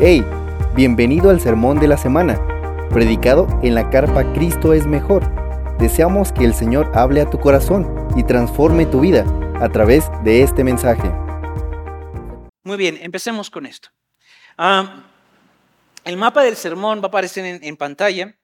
Hey, bienvenido al sermón de la semana, predicado en la carpa Cristo es mejor. Deseamos que el Señor hable a tu corazón y transforme tu vida a través de este mensaje. Muy bien, empecemos con esto. El mapa del sermón va a aparecer en, en pantalla.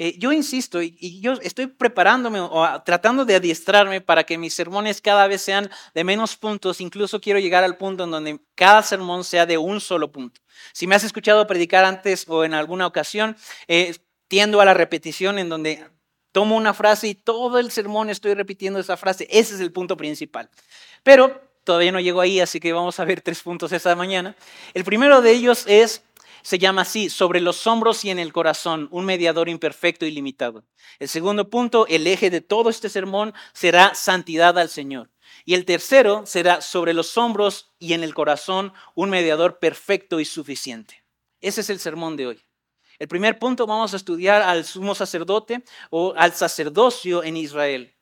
Eh, yo insisto, y, yo estoy preparándome o tratando de adiestrarme para que mis sermones cada vez sean de menos puntos. Incluso quiero llegar al punto en donde cada sermón sea de un solo punto. Si me has escuchado predicar antes o en alguna ocasión, eh, tiendo a la repetición en donde tomo una frase y todo el sermón estoy repitiendo esa frase. Ese es el punto principal. Pero todavía no llego ahí, así que vamos a ver tres puntos esta mañana. El primero de ellos es se llama así, sobre los hombros y en el corazón, un mediador imperfecto y limitado. El segundo punto, el eje de todo este sermón será santidad al Señor. Y el tercero será sobre los hombros y en el corazón, un mediador perfecto y suficiente. Ese es el sermón de hoy. El primer punto vamos a estudiar al sumo sacerdote o al sacerdocio en Israel.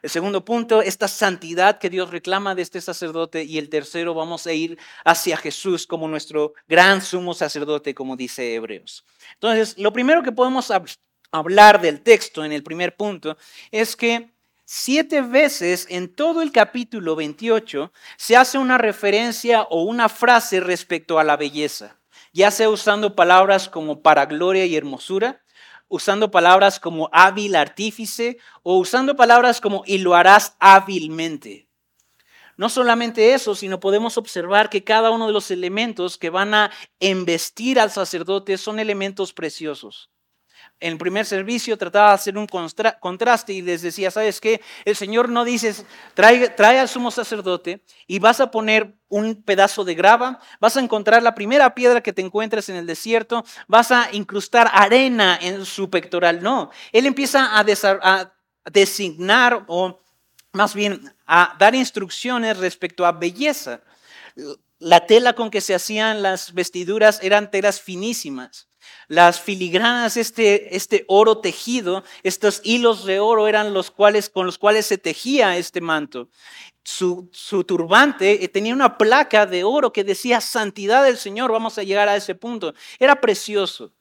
El segundo punto, esta santidad que Dios reclama de este sacerdote. Y el tercero, vamos a ir hacia Jesús como nuestro gran sumo sacerdote, como dice Hebreos. Entonces, lo primero que podemos hablar del texto en el primer punto es que siete veces en todo el capítulo 28 se hace una referencia o una frase respecto a la belleza, ya sea usando palabras como para gloria y hermosura, usando palabras como hábil artífice o usando palabras como y lo harás hábilmente. No solamente eso, sino podemos observar que cada uno de los elementos que van a embestir al sacerdote son elementos preciosos en el primer servicio trataba de hacer un contraste y les decía, ¿sabes qué? El Señor no dice, trae, trae, al sumo sacerdote y vas a poner un pedazo de grava, vas a encontrar la primera piedra que te encuentres en el desierto, vas a incrustar arena en su pectoral. No, Él empieza a, a designar o más bien a dar instrucciones respecto a belleza. La tela con que se hacían las vestiduras eran telas finísimas. Las filigranas, este, este oro tejido, estos hilos de oro eran los cuales, con los cuales se tejía este manto. Su, su, turbante eh, tenía una placa de oro que decía santidad del Señor. Vamos a llegar a ese punto. Era precioso.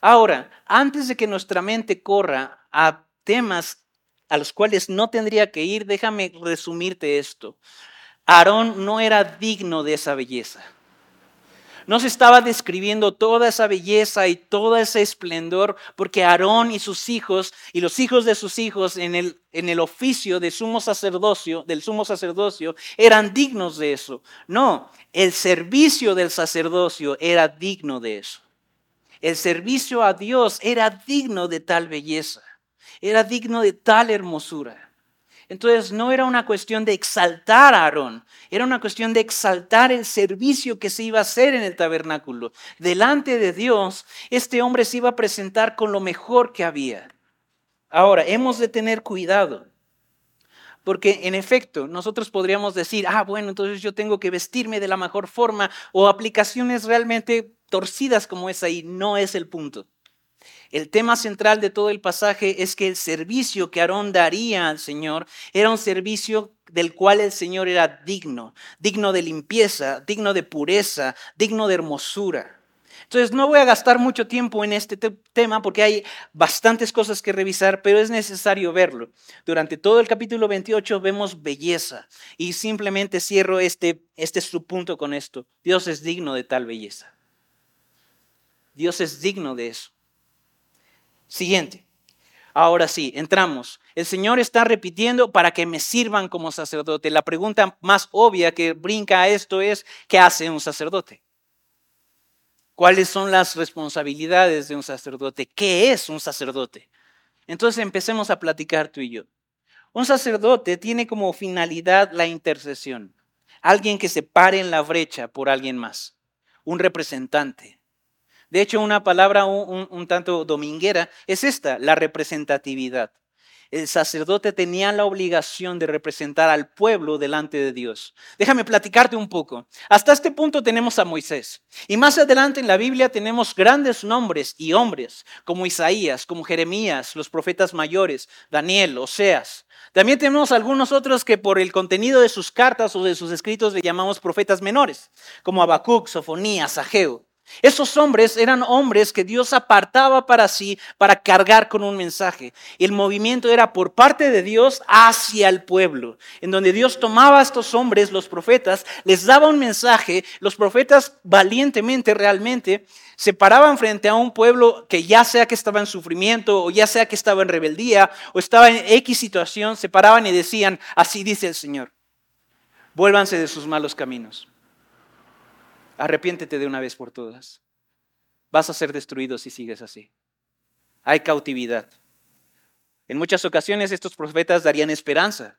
Ahora, antes de que nuestra mente corra a temas a los cuales no tendría que ir, déjame resumirte esto. Aarón no era digno de esa belleza no se estaba describiendo toda esa belleza y todo ese esplendor, porque Aarón y sus hijos y los hijos de sus hijos en el, en el oficio de sumo sacerdocio, del sumo sacerdocio, eran dignos de eso. No, el servicio del sacerdocio era digno de eso. El servicio a Dios era digno de tal belleza, era digno de tal hermosura. Entonces no era una cuestión de exaltar a Aarón, era una cuestión de exaltar el servicio que se iba a hacer en el tabernáculo. Delante de Dios, este hombre se iba a presentar con lo mejor que había. Ahora, hemos de tener cuidado, porque en efecto, nosotros podríamos decir, ah, bueno, entonces yo tengo que vestirme de la mejor forma o aplicaciones realmente torcidas como esa y no es el punto. El tema central de todo el pasaje es que el servicio que Aarón daría al Señor era un servicio del cual el Señor era digno, digno de limpieza, digno de pureza, digno de hermosura. Entonces no voy a gastar mucho tiempo en este tema porque hay bastantes cosas que revisar, pero es necesario verlo. Durante todo el capítulo 28 vemos belleza y simplemente cierro este, este subpunto con esto. Dios es digno de tal belleza. Dios es digno de eso. Siguiente. Ahora sí, entramos. El Señor está repitiendo para que me sirvan como sacerdote. La pregunta más obvia que brinca a esto es, ¿qué hace un sacerdote? ¿Cuáles son las responsabilidades de un sacerdote? ¿Qué es un sacerdote? Entonces empecemos a platicar tú y yo. Un sacerdote tiene como finalidad la intercesión. Alguien que se pare en la brecha por alguien más. Un representante. De hecho, una palabra un, tanto dominguera es esta, la representatividad. El sacerdote tenía la obligación de representar al pueblo delante de Dios. Déjame platicarte un poco. Hasta este punto tenemos a Moisés. Y más adelante en la Biblia tenemos grandes nombres y hombres, como Isaías, como Jeremías, los profetas mayores, Daniel, Oseas. También tenemos algunos otros que por el contenido de sus cartas o de sus escritos le llamamos profetas menores, como Habacuc, Sofonías, Ageo. Esos hombres eran hombres que Dios apartaba para sí para cargar con un mensaje. El movimiento era por parte de Dios hacia el pueblo, en donde Dios tomaba a estos hombres, los profetas, les daba un mensaje, los profetas valientemente realmente se paraban frente a un pueblo que ya sea que estaba en sufrimiento o ya sea que estaba en rebeldía o estaba en X situación, se paraban y decían, así dice el Señor, vuélvanse de sus malos caminos Arrepiéntete de una vez por todas. Vas a ser destruido si sigues así. Hay cautividad. En muchas ocasiones estos profetas darían esperanza.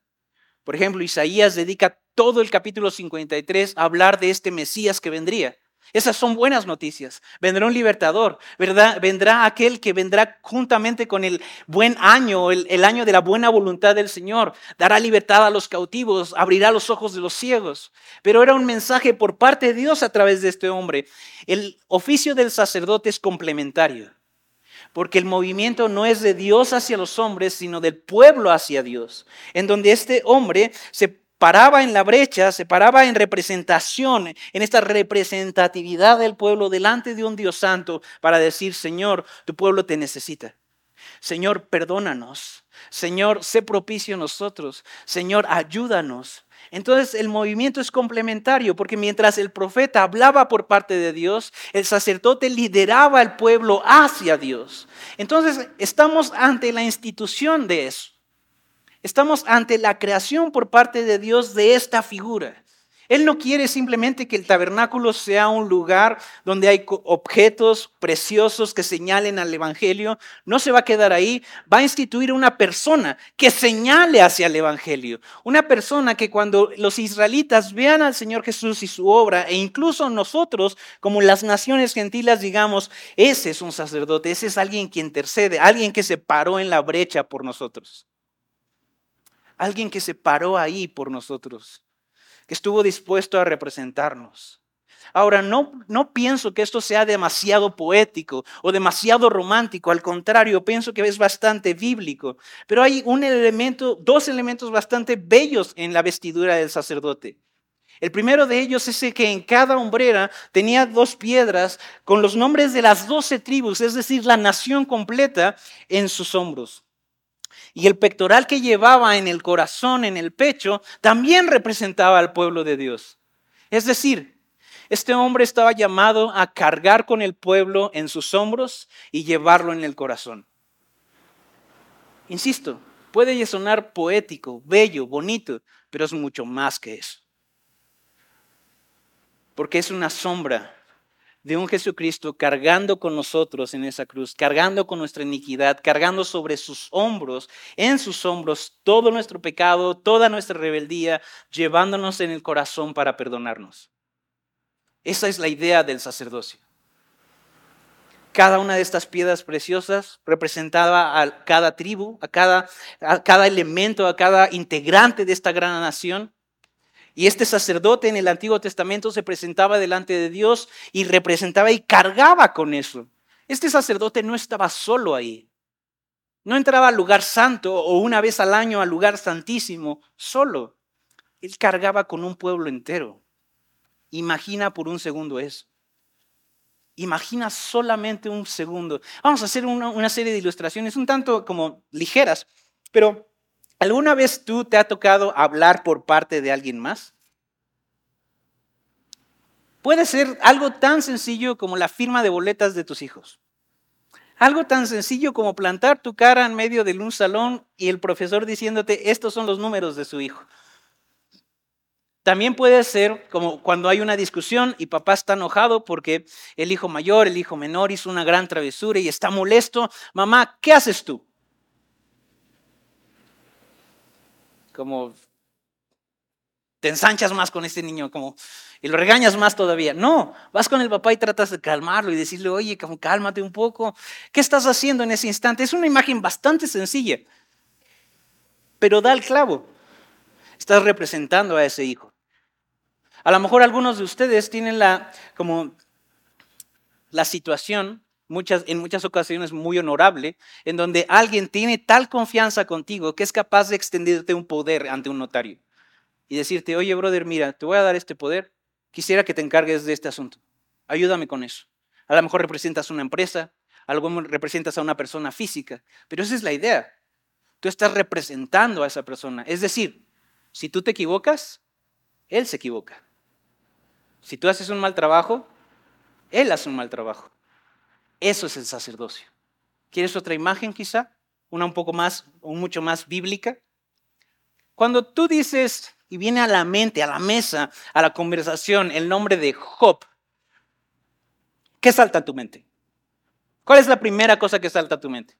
Por ejemplo, Isaías dedica todo el capítulo 53 a hablar de este Mesías que vendría. Esas son buenas noticias. Vendrá un libertador, ¿verdad? Vendrá aquel que vendrá juntamente con el buen año, el, el, año de la buena voluntad del Señor. Dará libertad a los cautivos, abrirá los ojos de los ciegos. Pero era un mensaje por parte de Dios a través de este hombre. El oficio del sacerdote es complementario, porque el movimiento no es de Dios hacia los hombres, sino del pueblo hacia Dios, en donde este hombre se paraba en la brecha, se paraba en representación, en esta representatividad del pueblo delante de un Dios santo para decir, Señor, tu pueblo te necesita. Señor, perdónanos. Señor, sé propicio a nosotros. Señor, ayúdanos. Entonces el movimiento es complementario porque mientras el profeta hablaba por parte de Dios, el sacerdote lideraba al pueblo hacia Dios. Entonces estamos ante la institución de eso. Estamos ante la creación por parte de Dios de esta figura. Él no quiere simplemente que el tabernáculo sea un lugar donde hay objetos preciosos que señalen al Evangelio. No se va a quedar ahí. Va a instituir una persona que señale hacia el Evangelio. Una persona que cuando los israelitas vean al Señor Jesús y su obra, e incluso nosotros como las naciones gentiles digamos, ese es un sacerdote, ese es alguien que intercede, alguien que se paró en la brecha por nosotros. Alguien que se paró ahí por nosotros, que estuvo dispuesto a representarnos. Ahora, no, no pienso que esto sea demasiado poético o demasiado romántico, al contrario, pienso que es bastante bíblico, pero hay un elemento, dos elementos bastante bellos en la vestidura del sacerdote. El primero de ellos es que en cada hombrera tenía dos piedras con los nombres de las doce tribus, es decir, la nación completa en sus hombros. Y el pectoral que llevaba en el corazón, en el pecho, también representaba al pueblo de Dios. Es decir, este hombre estaba llamado a cargar con el pueblo en sus hombros y llevarlo en el corazón. Insisto, puede sonar poético, bello, bonito, pero es mucho más que eso. Porque es una sombra de un Jesucristo cargando con nosotros en esa cruz, cargando con nuestra iniquidad, cargando sobre sus hombros, en sus hombros, todo nuestro pecado, toda nuestra rebeldía, llevándonos en el corazón para perdonarnos. Esa es la idea del sacerdocio. Cada una de estas piedras preciosas representaba a cada tribu, a cada, a cada elemento, a cada integrante de esta gran nación. Y este sacerdote en el Antiguo Testamento se presentaba delante de Dios y representaba y cargaba con eso. Este sacerdote no estaba solo ahí. No entraba al lugar santo o una vez al año al lugar santísimo solo. Él cargaba con un pueblo entero. Imagina por un segundo eso. Imagina solamente un segundo. Vamos a hacer una, una serie de ilustraciones un tanto como ligeras, pero ¿Alguna vez tú te ha tocado hablar por parte de alguien más? Puede ser algo tan sencillo como la firma de boletas de tus hijos. Algo tan sencillo como plantar tu cara en medio de un salón y el profesor diciéndote, estos son los números de su hijo. También puede ser como cuando hay una discusión y papá está enojado porque el hijo mayor, el hijo menor hizo una gran travesura y está molesto. Mamá, ¿qué haces tú? Como te ensanchas más con este niño, como y lo regañas más todavía. No, vas con el papá y tratas de calmarlo y decirle, oye, cálmate un poco. ¿Qué estás haciendo en ese instante? Es una imagen bastante sencilla, pero da el clavo. Estás representando a ese hijo. A lo mejor algunos de ustedes tienen la, como, la situación muchas, en muchas ocasiones muy honorable, en donde alguien tiene tal confianza contigo que es capaz de extenderte un poder ante un notario y decirte, oye, brother, mira, te voy a dar este poder, quisiera que te encargues de este asunto, ayúdame con eso. A lo mejor representas una empresa, a lo mejor representas a una persona física, pero esa es la idea. Tú estás representando a esa persona. Es decir, si tú te equivocas, él se equivoca. Si tú haces un mal trabajo, él hace un mal trabajo. Eso es el sacerdocio. ¿Quieres otra imagen quizá? Una un poco más o mucho más bíblica. Cuando tú dices y viene a la mente, a la mesa, a la conversación el nombre de Job, ¿qué salta a tu mente? ¿Cuál es la primera cosa que salta a tu mente?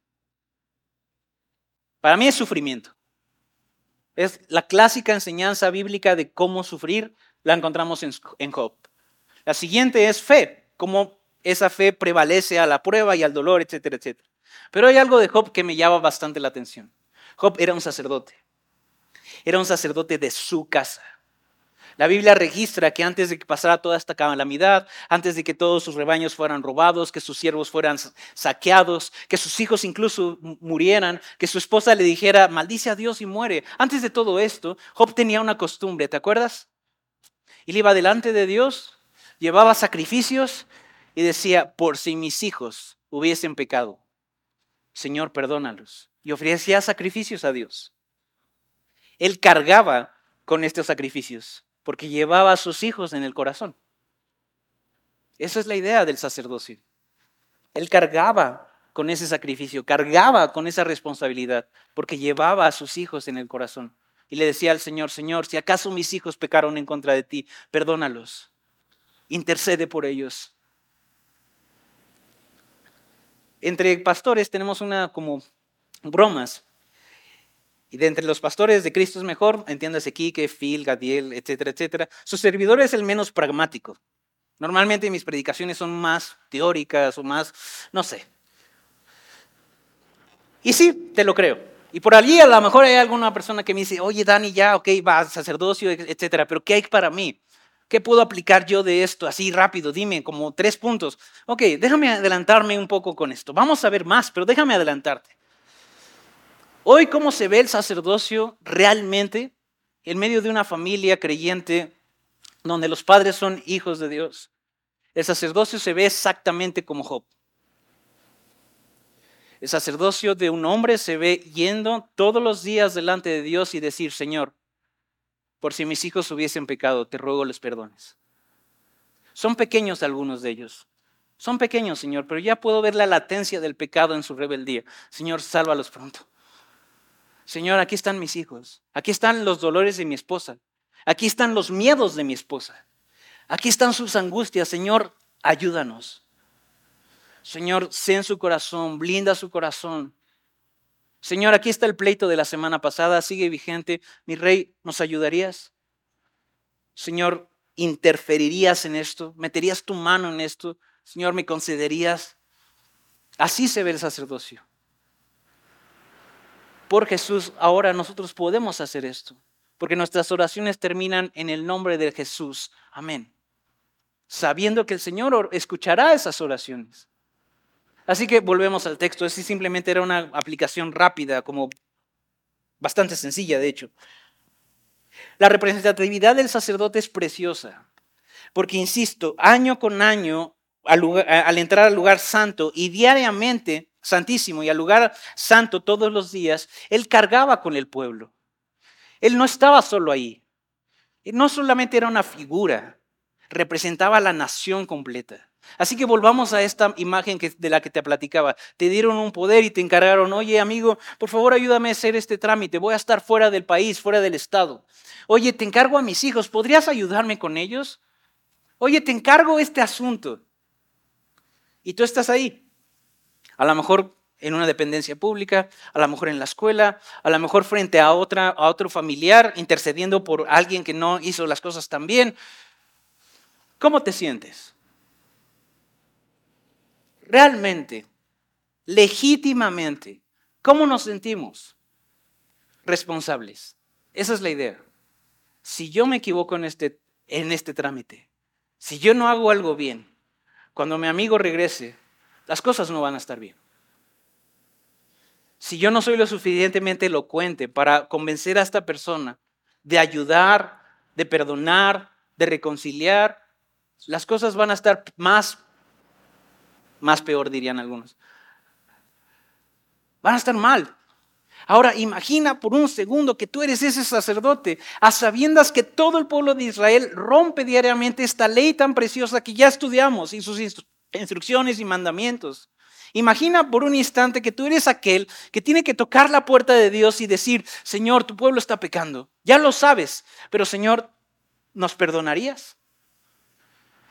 Para mí es sufrimiento. Es la clásica enseñanza bíblica de cómo sufrir, la encontramos en, Job. La siguiente es fe, cómo esa fe prevalece a la prueba y al dolor, etcétera, etcétera. Pero hay algo de Job que me llama bastante la atención. Job era un sacerdote. Era un sacerdote de su casa. La Biblia registra que antes de que pasara toda esta calamidad, antes de que todos sus rebaños fueran robados, que sus siervos fueran saqueados, que sus hijos incluso murieran, que su esposa le dijera, maldice a Dios y muere. Antes de todo esto, Job tenía una costumbre, ¿te acuerdas? Él iba delante de Dios, llevaba sacrificios y decía, por si mis hijos hubiesen pecado, Señor, perdónalos. Y ofrecía sacrificios a Dios. Él cargaba con estos sacrificios porque llevaba a sus hijos en el corazón. Esa es la idea del sacerdocio. Él cargaba con ese sacrificio, cargaba con esa responsabilidad, porque llevaba a sus hijos en el corazón. Y le decía al Señor, Señor, si acaso mis hijos pecaron en contra de ti, perdónalos, intercede por ellos. Entre pastores tenemos una como bromas y de entre los pastores de Cristo es mejor, entiéndase Quique, Phil, Gadiel, etcétera, etcétera. Su servidor es el menos pragmático. Normalmente mis predicaciones son más teóricas o más, no sé. Y sí, te lo creo. Y por allí a lo mejor hay alguna persona que me dice, oye Dani, ya, ok, va, sacerdocio, etcétera, pero ¿qué hay para mí? ¿Qué puedo aplicar yo de esto así rápido? Dime, como tres puntos. Ok, déjame adelantarme un poco con esto. Vamos a ver más, pero déjame adelantarte. Hoy, ¿cómo se ve el sacerdocio realmente en medio de una familia creyente donde los padres son hijos de Dios? El sacerdocio se ve exactamente como Job. El sacerdocio de un hombre se ve yendo todos los días delante de Dios y decir, Señor, por si mis hijos hubiesen pecado, te ruego les perdones. Son pequeños algunos de ellos. Son pequeños, Señor, pero ya puedo ver la latencia del pecado en su rebeldía. Señor, sálvalos pronto. Señor, aquí están mis hijos, aquí están los dolores de mi esposa, aquí están los miedos de mi esposa, aquí están sus angustias, Señor, ayúdanos. Señor, sé en su corazón, blinda su corazón. Señor, aquí está el pleito de la semana pasada, sigue vigente. Mi rey, ¿nos ayudarías? Señor, ¿interferirías en esto? ¿Meterías tu mano en esto? Señor, ¿me concederías? Así se ve el sacerdocio por Jesús, ahora nosotros podemos hacer esto, porque nuestras oraciones terminan en el nombre de Jesús. Amén. Sabiendo que el Señor escuchará esas oraciones. Así que volvemos al texto. Ese simplemente era una aplicación rápida, como bastante sencilla, de hecho. La representatividad del sacerdote es preciosa, porque, insisto, año con año, al entrar al lugar santo y diariamente, santísimo y al lugar santo todos los días, él cargaba con el pueblo. Él no estaba solo ahí. No solamente era una figura, representaba a la nación completa. Así que volvamos a esta imagen de la que te platicaba. Te dieron un poder y te encargaron, oye amigo, por favor ayúdame a hacer este trámite, voy a estar fuera del país, fuera del estado. Oye, te encargo a mis hijos, ¿podrías ayudarme con ellos? Oye, te encargo este asunto. Y tú estás ahí, a lo mejor en una dependencia pública, a lo mejor en la escuela, a lo mejor frente a, otra, a otro familiar, intercediendo por alguien que no hizo las cosas tan bien. ¿Cómo te sientes? Realmente, legítimamente, ¿cómo nos sentimos? Responsables. Esa es la idea. Si yo me equivoco en este, en este trámite, si yo no hago algo bien, cuando mi amigo regrese, las cosas no van a estar bien. Si yo no soy lo suficientemente elocuente para convencer a esta persona de ayudar, de perdonar, de reconciliar, las cosas van a estar más más peor dirían algunos. Van a estar mal. Ahora imagina por un segundo que tú eres ese sacerdote, a sabiendas que todo el pueblo de Israel rompe diariamente esta ley tan preciosa que ya estudiamos y sus instrucciones y mandamientos. Imagina por un instante que tú eres aquel que tiene que tocar la puerta de Dios y decir, Señor, tu pueblo está pecando. Ya lo sabes, pero Señor, ¿nos perdonarías?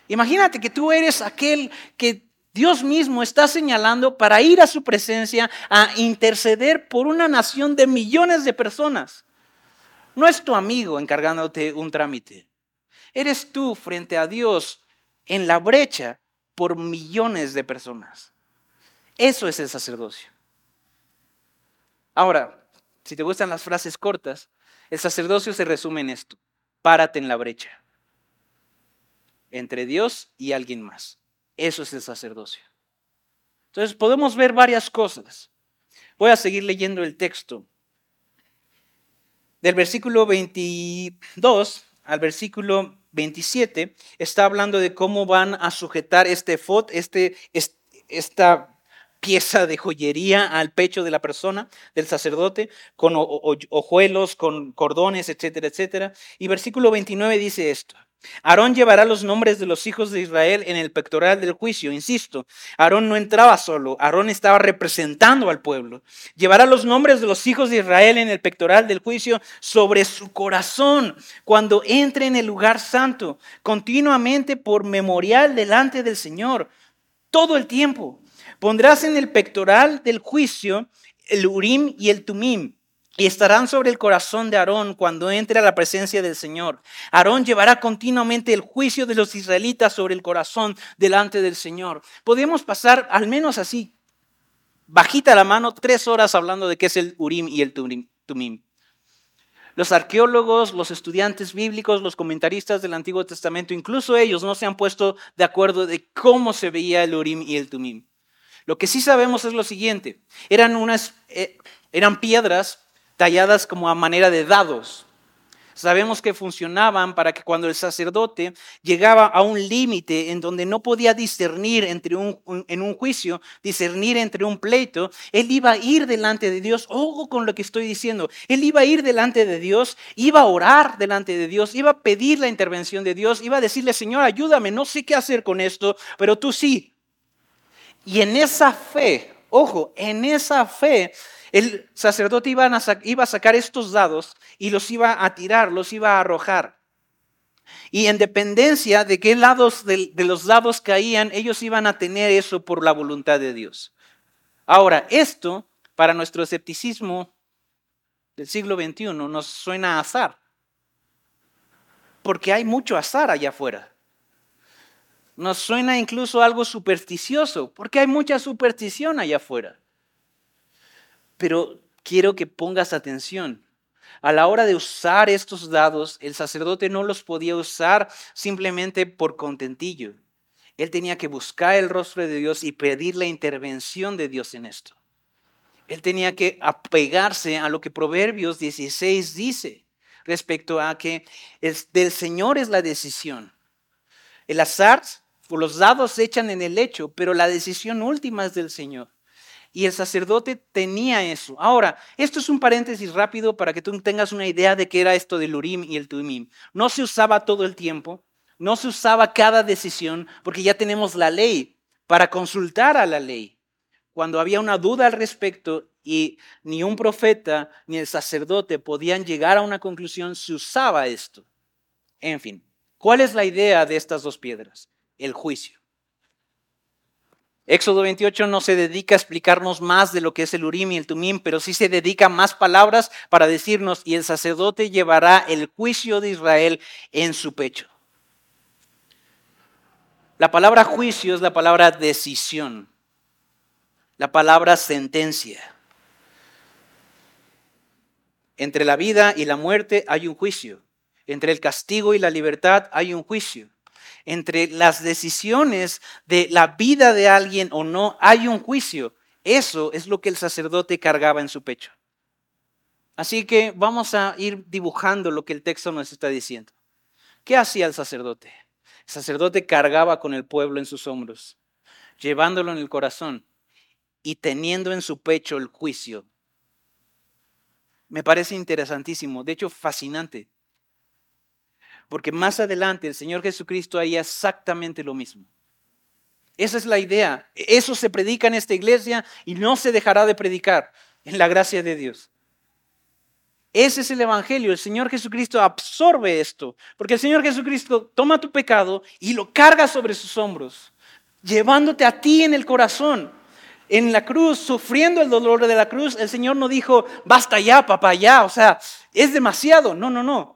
Imagínate que tú eres aquel que Dios mismo está señalando para ir a su presencia a interceder por una nación de millones de personas. No es tu amigo encargándote un trámite. Eres tú frente a Dios en la brecha por millones de personas. Eso es el sacerdocio. Ahora, si te gustan las frases cortas, el sacerdocio se resume en esto. Párate en la brecha entre Dios y alguien más. Eso es el sacerdocio. Entonces podemos ver varias cosas. Voy a seguir leyendo el texto. Del versículo 22 al versículo 27 está hablando de cómo van a sujetar este fot, este, esta pieza de joyería al pecho de la persona, del sacerdote, con hojuelos, con cordones, etcétera, etcétera. Y versículo 29 dice esto. Aarón llevará los nombres de los hijos de Israel en el pectoral del juicio. Insisto, Aarón no entraba solo, Aarón estaba representando al pueblo. Llevará los nombres de los hijos de Israel en el pectoral del juicio sobre su corazón cuando entre en el lugar santo, continuamente por memorial delante del Señor, todo el tiempo. Pondrás en el pectoral del juicio el Urim y el Tumim y estarán sobre el corazón de Aarón cuando entre a la presencia del Señor. Aarón llevará continuamente el juicio de los israelitas sobre el corazón delante del Señor. Podemos pasar al menos así, bajita la mano, tres horas hablando de qué es el Urim y el Tumim. Los arqueólogos, los estudiantes bíblicos, los comentaristas del Antiguo Testamento, incluso ellos no se han puesto de acuerdo de cómo se veía el Urim y el Tumim. Lo que sí sabemos es lo siguiente, eran, unas, eh, eran piedras talladas como a manera de dados. Sabemos que funcionaban para que cuando el sacerdote llegaba a un límite en donde no podía discernir entre un, en un juicio, discernir entre un pleito, él iba a ir delante de Dios. Ojo con lo que estoy diciendo. Él iba a ir delante de Dios, iba a orar delante de Dios, iba a pedir la intervención de Dios, iba a decirle, Señor, ayúdame, no sé qué hacer con esto, pero tú sí. Y en esa fe, ojo, en esa fe el sacerdote iba a, sacar estos dados y los iba a tirar, los iba a arrojar. Y en dependencia de qué lados de, los dados caían, ellos iban a tener eso por la voluntad de Dios. Ahora, esto, para nuestro escepticismo del siglo XXI, nos suena a azar. Porque hay mucho azar allá afuera. Nos suena incluso algo supersticioso, porque hay mucha superstición allá afuera. Pero quiero que pongas atención. A la hora de usar estos dados, el sacerdote no los podía usar simplemente por contentillo. Él tenía que buscar el rostro de Dios y pedir la intervención de Dios en esto. Él tenía que apegarse a lo que Proverbios 16 dice respecto a que del Señor es la decisión. El azar o los dados se echan en el lecho, pero la decisión última es del Señor. Y el sacerdote tenía eso. Ahora, esto es un paréntesis rápido para que tú tengas una idea de qué era esto del Urim y el Tumim. No se usaba todo el tiempo, no se usaba cada decisión, porque ya tenemos la ley para consultar a la ley. Cuando había una duda al respecto y ni un profeta ni el sacerdote podían llegar a una conclusión, se usaba esto. En fin, ¿cuál es la idea de estas dos piedras? El juicio. Éxodo 28 no se dedica a explicarnos más de lo que es el Urim y el Tumim, pero sí se dedica más palabras para decirnos, y el sacerdote llevará el juicio de Israel en su pecho. La palabra juicio es la palabra decisión, la palabra sentencia. Entre la vida y la muerte hay un juicio, entre el castigo y la libertad hay un juicio entre las decisiones de la vida de alguien o no, hay un juicio. Eso es lo que el sacerdote cargaba en su pecho. Así que vamos a ir dibujando lo que el texto nos está diciendo. ¿Qué hacía el sacerdote? El sacerdote cargaba con el pueblo en sus hombros. llevándolo en el corazón y teniendo en su pecho el juicio. Me parece interesantísimo, de hecho fascinante, porque más adelante el Señor Jesucristo haría exactamente lo mismo. Esa es la idea. Eso se predica en esta iglesia y no se dejará de predicar en la gracia de Dios. Ese es el Evangelio. El Señor Jesucristo absorbe esto, porque el Señor Jesucristo toma tu pecado y lo carga sobre sus hombros, llevándote a ti en el corazón. En la cruz, sufriendo el dolor de la cruz, el Señor no dijo, basta ya, papá, ya, o sea, es demasiado. No, no, no.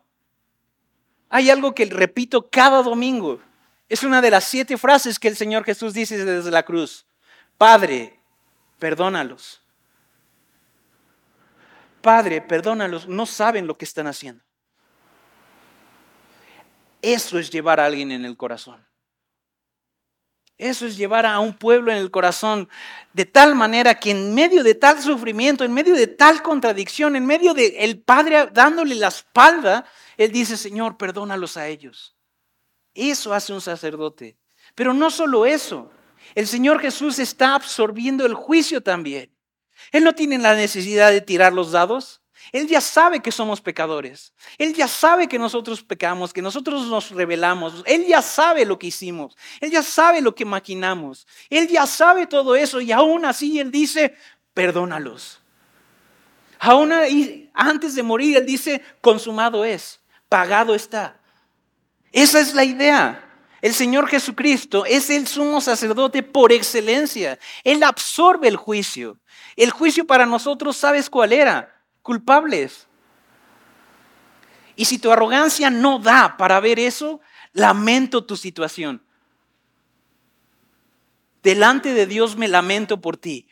Hay algo que repito cada domingo. Es una de las siete frases que el Señor Jesús dice desde la cruz. Padre, perdónalos. Padre, perdónalos, no saben lo que están haciendo. Eso es llevar a alguien en el corazón. Eso es llevar a un pueblo en el corazón de tal manera que en medio de tal sufrimiento, en medio de tal contradicción, en medio de el Padre dándole la espalda, Él dice, Señor, perdónalos a ellos. Eso hace un sacerdote. Pero no solo eso, el Señor Jesús está absorbiendo el juicio también. Él no tiene la necesidad de tirar los dados. Él ya sabe que somos pecadores. Él ya sabe que nosotros pecamos, que nosotros nos rebelamos. Él ya sabe lo que hicimos. Él ya sabe lo que maquinamos. Él ya sabe todo eso y aún así Él dice, perdónalos. Aún antes de morir Él dice, consumado es, pagado está. Esa es la idea. El Señor Jesucristo es el sumo sacerdote por excelencia. Él absorbe el juicio. El juicio para nosotros, ¿sabes cuál era? Culpables. Y si tu arrogancia no da para ver eso, lamento tu situación. Delante de Dios me lamento por ti.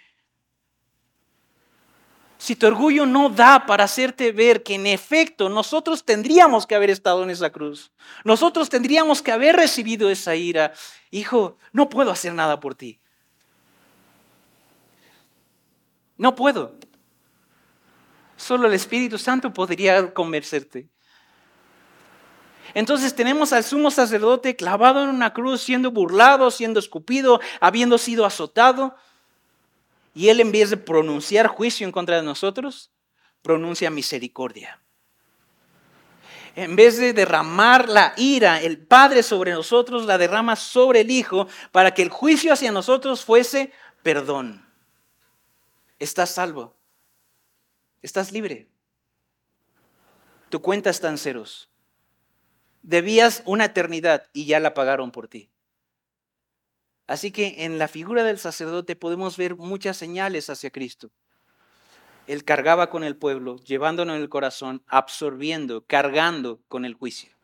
Si tu orgullo no da para hacerte ver que en efecto nosotros tendríamos que haber estado en esa cruz, nosotros tendríamos que haber recibido esa ira, hijo, no puedo hacer nada por ti. No puedo. Solo el Espíritu Santo podría convencerte. Entonces tenemos al sumo sacerdote clavado en una cruz, siendo burlado, siendo escupido, habiendo sido azotado. Y él en vez de pronunciar juicio en contra de nosotros, pronuncia misericordia. En vez de derramar la ira, el Padre sobre nosotros la derrama sobre el Hijo para que el juicio hacia nosotros fuese perdón. Estás salvo. Estás libre. Tu cuenta está en ceros. Debías una eternidad y ya la pagaron por ti. Así que en la figura del sacerdote podemos ver muchas señales hacia Cristo. Él cargaba con el pueblo, llevándonos en el corazón, absorbiendo, cargando con el juicio.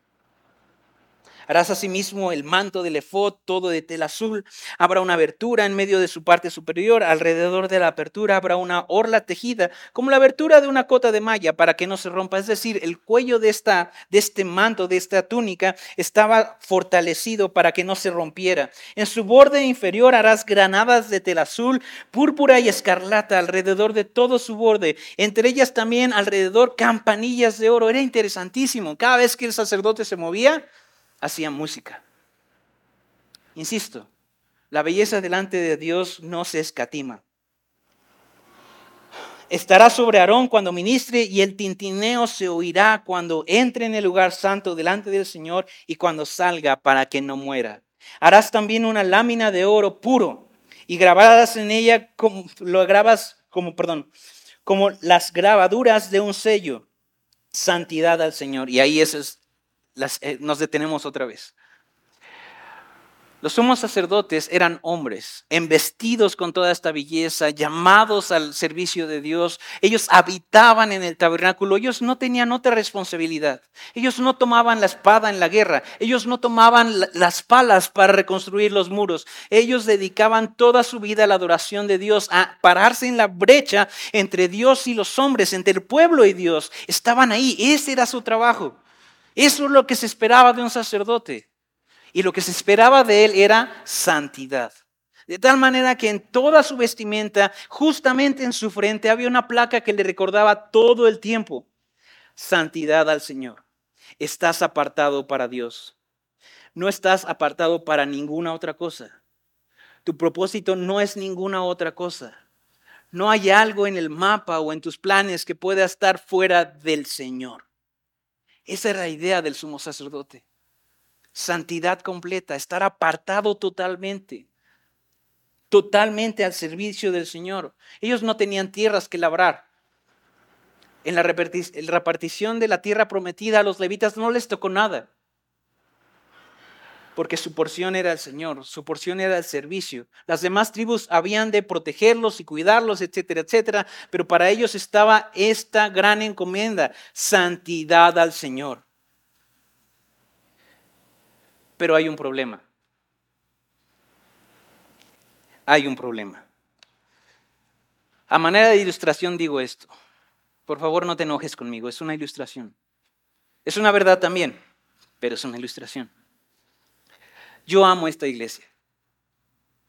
Harás asimismo el manto del efod, todo de tela azul. Habrá una abertura en medio de su parte superior. Alrededor de la apertura habrá una orla tejida, como la abertura de una cota de malla, para que no se rompa. Es decir, el cuello de, esta, de este manto, de esta túnica, estaba fortalecido para que no se rompiera. En su borde inferior harás granadas de tela azul, púrpura y escarlata alrededor de todo su borde. Entre ellas también alrededor campanillas de oro. Era interesantísimo. Cada vez que el sacerdote se movía, hacían música. Insisto, la belleza delante de Dios no se escatima. Estará sobre Aarón cuando ministre y el tintineo se oirá cuando entre en el lugar santo delante del Señor y cuando salga para que no muera. Harás también una lámina de oro puro y grabadas en ella como lo grabas como perdón, como las grabaduras de un sello, santidad al Señor. Y ahí eso es eh, nos detenemos otra vez. Los sumos sacerdotes eran hombres, embestidos con toda esta belleza, llamados al servicio de Dios. Ellos habitaban en el tabernáculo, ellos no tenían otra responsabilidad. Ellos no tomaban la espada en la guerra, ellos no tomaban las palas para reconstruir los muros. Ellos dedicaban toda su vida a la adoración de Dios, a pararse en la brecha entre Dios y los hombres, entre el pueblo y Dios. Estaban ahí, ese era su trabajo. Eso es lo que se esperaba de un sacerdote. Y lo que se esperaba de él era santidad. De tal manera que en toda su vestimenta, justamente en su frente, había una placa que le recordaba todo el tiempo, santidad al Señor. Estás apartado para Dios. No estás apartado para ninguna otra cosa. Tu propósito no es ninguna otra cosa. No hay algo en el mapa o en tus planes que pueda estar fuera del Señor. Esa es la idea del sumo sacerdote. Santidad completa, estar apartado totalmente, totalmente al servicio del Señor. Ellos no tenían tierras que labrar. En la repartición de la tierra prometida a los levitas no les tocó nada porque su porción era el Señor, su porción era el servicio. Las demás tribus habían de protegerlos y cuidarlos, etcétera, etcétera, pero para ellos estaba esta gran encomienda, santidad al Señor. Pero hay un problema. Hay un problema. A manera de ilustración digo esto. Por favor, no te enojes conmigo, es una ilustración. Es una verdad también, pero es una ilustración. Yo amo esta iglesia.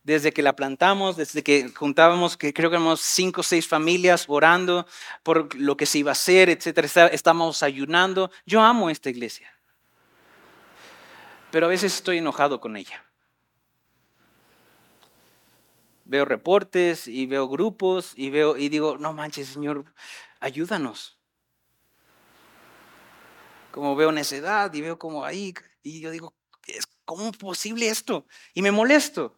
Desde que la plantamos, desde que juntábamos, que creo que éramos cinco o seis familias orando por lo que se iba a hacer, etcétera, estamos ayunando. Yo amo esta iglesia. Pero a veces estoy enojado con ella. Veo reportes y veo grupos y veo y digo, no manches, Señor, ayúdanos. Como veo necedad y veo como ahí, y yo digo, ¿Cómo posible esto? Y me molesto.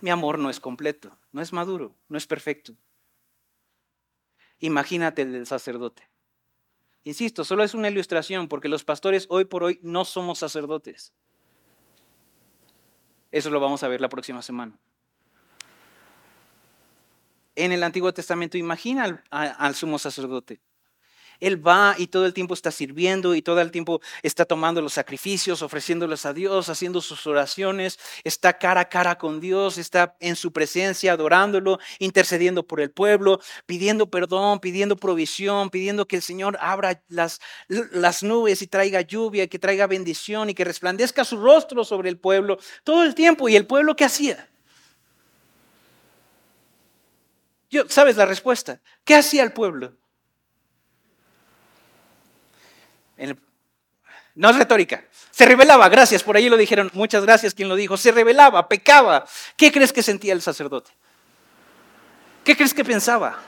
Mi amor no es completo, no es maduro, no es perfecto. Imagínate el del sacerdote. Insisto, solo es una ilustración porque los pastores hoy por hoy no somos sacerdotes. Eso lo vamos a ver la próxima semana. En el Antiguo Testamento imagina al sumo sacerdote. Él va y todo el tiempo está sirviendo y todo el tiempo está tomando los sacrificios, ofreciéndolos a Dios, haciendo sus oraciones, está cara a cara con Dios, está en su presencia, adorándolo, intercediendo por el pueblo, pidiendo perdón, pidiendo provisión, pidiendo que el Señor abra las, las nubes y traiga lluvia, que traiga bendición y que resplandezca su rostro sobre el pueblo todo el tiempo. ¿Y el pueblo qué hacía? Yo, ¿Sabes la respuesta? ¿Qué hacía el pueblo? No es retórica. Se revelaba, gracias, por ahí lo dijeron, muchas gracias quien lo dijo. Se revelaba, pecaba. ¿Qué crees que sentía el sacerdote? ¿Qué crees que pensaba?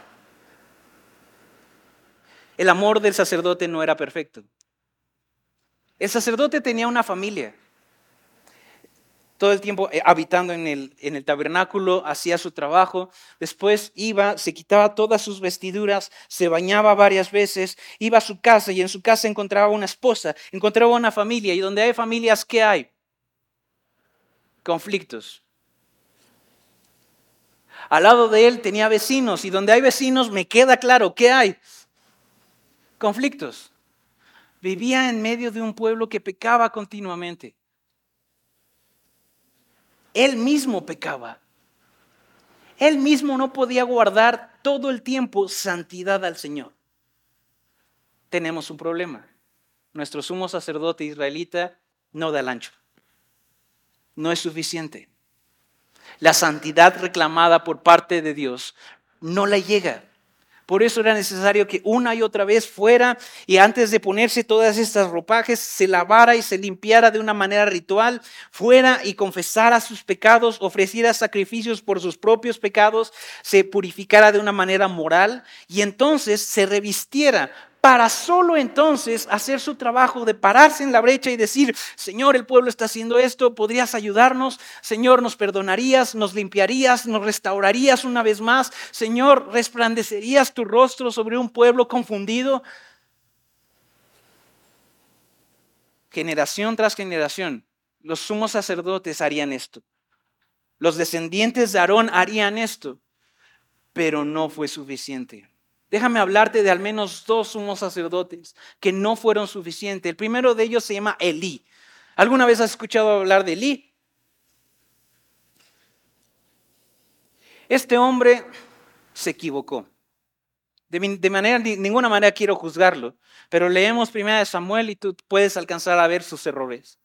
El amor del sacerdote no era perfecto. El sacerdote tenía una familia todo el tiempo eh, habitando en el, en el tabernáculo, hacía su trabajo, después iba, se quitaba todas sus vestiduras, se bañaba varias veces, iba a su casa y en su casa encontraba una esposa, encontraba una familia y donde hay familias, ¿qué hay? Conflictos. Al lado de él tenía vecinos y donde hay vecinos me queda claro, ¿qué hay? Conflictos. Vivía en medio de un pueblo que pecaba continuamente. Él mismo pecaba. Él mismo no podía guardar todo el tiempo santidad al Señor. Tenemos un problema. Nuestro sumo sacerdote israelita no da el ancho. No es suficiente. La santidad reclamada por parte de Dios no la llega. Por eso era necesario que una y otra vez fuera y antes de ponerse todas estas ropajes se lavara y se limpiara de una manera ritual, fuera y confesara sus pecados, ofreciera sacrificios por sus propios pecados, se purificara de una manera moral y entonces se revistiera para solo entonces hacer su trabajo de pararse en la brecha y decir, Señor, el pueblo está haciendo esto, podrías ayudarnos, Señor, nos perdonarías, nos limpiarías, nos restaurarías una vez más, Señor, resplandecerías tu rostro sobre un pueblo confundido. Generación tras generación, los sumos sacerdotes harían esto. Los descendientes de Aarón harían esto, pero no fue suficiente. Déjame hablarte de al menos dos sumos sacerdotes que no fueron suficientes. El primero de ellos se llama Elí. ¿Alguna vez has escuchado hablar de Elí? Este hombre se equivocó. De, manera, ninguna manera quiero juzgarlo, pero leemos primero de Samuel y tú puedes alcanzar a ver sus errores.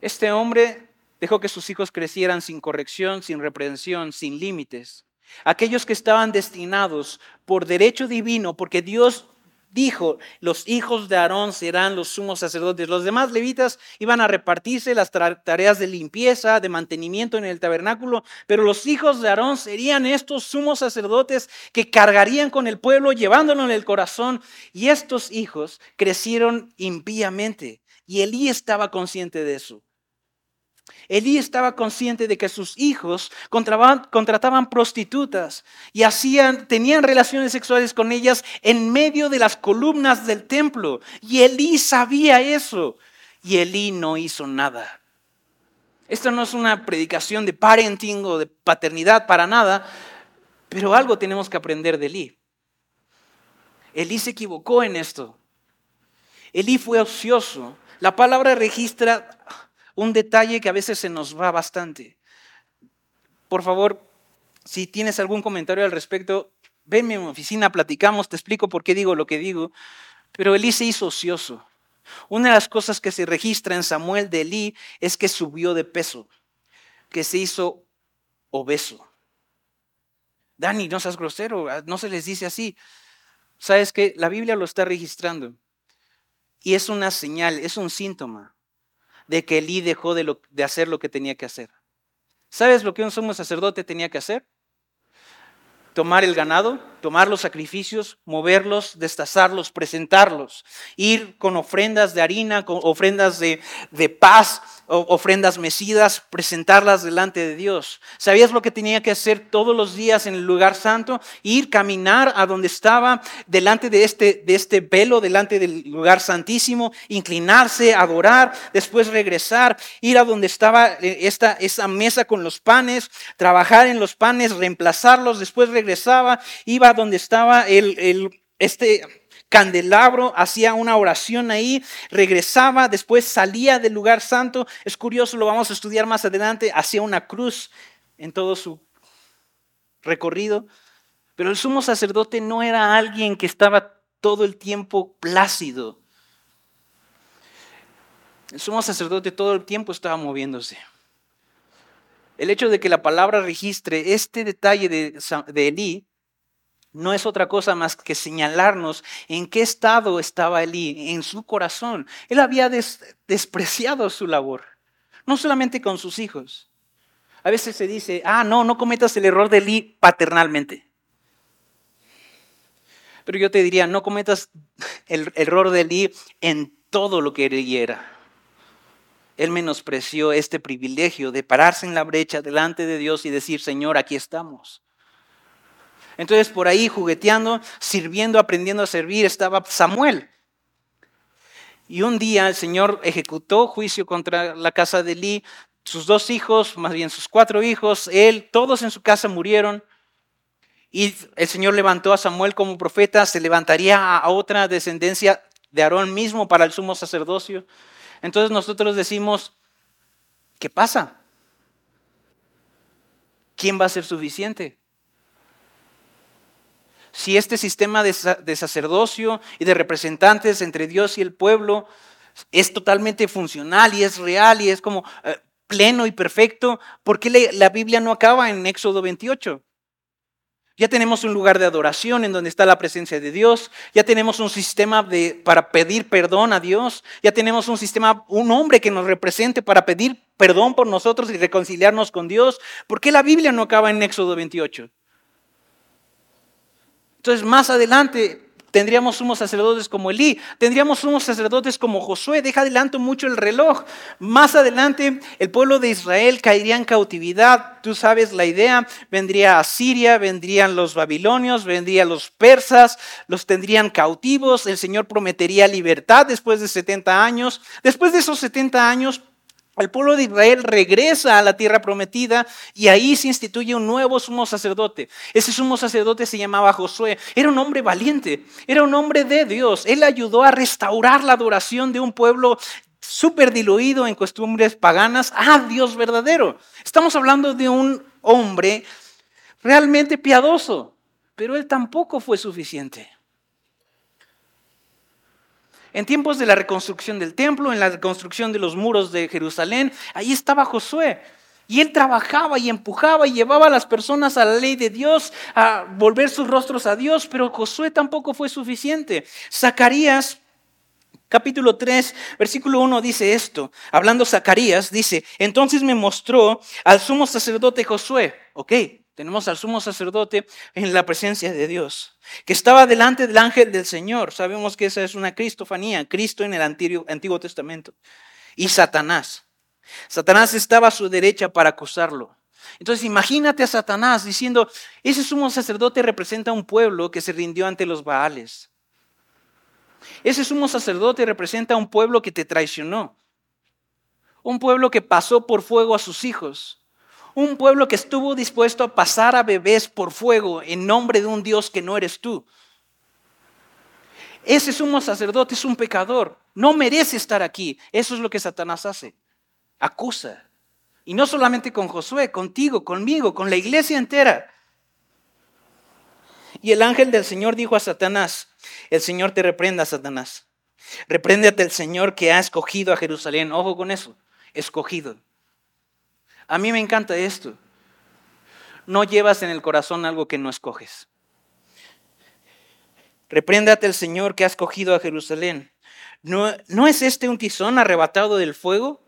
Este hombre dejó que sus hijos crecieran sin corrección, sin reprensión, sin límites. Aquellos que estaban destinados por derecho divino, porque Dios dijo, los hijos de Aarón serán los sumos sacerdotes. Los demás levitas iban a repartirse las tareas de limpieza, de mantenimiento en el tabernáculo, pero los hijos de Aarón serían estos sumos sacerdotes que cargarían con el pueblo, llevándolo en el corazón. Y estos hijos crecieron impíamente. Y Elí estaba consciente de eso. Elí estaba consciente de que sus hijos contrataban prostitutas y tenían relaciones sexuales con ellas en medio de las columnas del templo. Y Elí sabía eso. Y Elí no hizo nada. Esto no es una predicación de parenting o de paternidad para nada, pero algo tenemos que aprender de Elí. Elí se equivocó en esto. Elí fue ocioso. La palabra registra un detalle que a veces se nos va bastante. Por favor, si tienes algún comentario al respecto, venme a mi oficina, platicamos, te explico por qué digo lo que digo. Pero Elí se hizo ocioso. Una de las cosas que se registra en Samuel de Elí es que subió de peso, que se hizo obeso. Dani, no seas grosero, no se les dice así. Sabes que la Biblia lo está registrando y es una señal, es un síntoma de que Elí dejó de, de hacer lo que tenía que hacer. ¿Sabes lo que un sumo sacerdote tenía que hacer? tomar el ganado, tomar los sacrificios, moverlos, destazarlos, presentarlos, ir con ofrendas de harina, con ofrendas de, de paz, ofrendas mecidas, presentarlas delante de Dios. ¿Sabías lo que tenía que hacer todos los días en el lugar santo? Ir, caminar a donde estaba, delante de este, de este velo, delante del lugar santísimo, inclinarse, adorar, después regresar, ir a donde estaba eh, esta, esa mesa con los panes, trabajar en los panes, reemplazarlos, después regresaba, iba donde estaba el este candelabro, hacía una oración ahí, regresaba, después salía del lugar santo. Es curioso, lo vamos a estudiar más adelante, hacía una cruz en todo su recorrido. Pero el sumo sacerdote no era alguien que estaba todo el tiempo plácido. El sumo sacerdote todo el tiempo estaba moviéndose. El hecho de que la palabra registre este detalle de, de Elí no es otra cosa más que señalarnos en qué estado estaba Elí, en su corazón. Él había despreciado su labor, no solamente con sus hijos. A veces se dice, ah, no, no cometas el error de Elí paternalmente. Pero yo te diría, no cometas el error de Elí en todo lo que Elí era. Él menospreció este privilegio de pararse en la brecha delante de Dios y decir, Señor, aquí estamos. Entonces por ahí jugueteando, sirviendo, aprendiendo a servir, estaba Samuel. Y un día el Señor ejecutó juicio contra la casa de Elí. Sus dos hijos, más bien sus cuatro hijos, él, todos en su casa murieron. Y el Señor levantó a Samuel como profeta, se levantaría a otra descendencia de Aarón mismo para el sumo sacerdocio. Entonces nosotros decimos, ¿qué pasa? ¿Quién va a ser suficiente? Si este sistema de, sacerdocio y de representantes entre Dios y el pueblo es totalmente funcional y es real y es como eh, pleno y perfecto, ¿por qué la Biblia no acaba en Éxodo 28? Ya tenemos un lugar de adoración en donde está la presencia de Dios. Ya tenemos un sistema de, para pedir perdón a Dios. Ya tenemos un sistema, un hombre que nos represente para pedir perdón por nosotros y reconciliarnos con Dios. ¿Por qué la Biblia no acaba en Éxodo 28? Entonces, más adelante tendríamos sumos sacerdotes como Elí, tendríamos sumos sacerdotes como Josué, deja adelanto mucho el reloj. Más adelante el pueblo de Israel caería en cautividad, tú sabes la idea, vendría a Siria, vendrían los babilonios, vendrían los persas, los tendrían cautivos, el Señor prometería libertad después de 70 años. Después de esos 70 años el pueblo de Israel regresa a la tierra prometida y ahí se instituye un nuevo sumo sacerdote. Ese sumo sacerdote se llamaba Josué. Era un hombre valiente, era un hombre de Dios. Él ayudó a restaurar la adoración de un pueblo súper diluido en costumbres paganas a Dios verdadero. Estamos hablando de un hombre realmente piadoso, pero él tampoco fue suficiente. En tiempos de la reconstrucción del templo, en la reconstrucción de los muros de Jerusalén, ahí estaba Josué. Y él trabajaba y empujaba y llevaba a las personas a la ley de Dios, a volver sus rostros a Dios, pero Josué tampoco fue suficiente. Zacarías capítulo 3, versículo 1 dice esto, hablando Zacarías, dice, entonces me mostró al sumo sacerdote Josué, ok, tenemos al sumo sacerdote en la presencia de Dios, que estaba delante del ángel del Señor, sabemos que esa es una cristofanía, Cristo en el Antiguo, Testamento, y Satanás. Satanás estaba a su derecha para acusarlo. Entonces imagínate a Satanás diciendo, ese sumo sacerdote representa un pueblo que se rindió ante los Baales. Ese sumo sacerdote representa un pueblo que te traicionó. Un pueblo que pasó por fuego a sus hijos. Un pueblo que estuvo dispuesto a pasar a bebés por fuego en nombre de un Dios que no eres tú. Ese sumo sacerdote es un pecador. No merece estar aquí. Eso es lo que Satanás hace acusa. Y no solamente con Josué, contigo, conmigo, con la iglesia entera. Y el ángel del Señor dijo a Satanás, el Señor te reprenda, Satanás. Repréndete el Señor que ha escogido a Jerusalén. Ojo con eso, escogido. A mí me encanta esto. No llevas en el corazón algo que no escoges. Repréndate el Señor que ha escogido a Jerusalén. ¿No, ¿No es este un tizón arrebatado del fuego?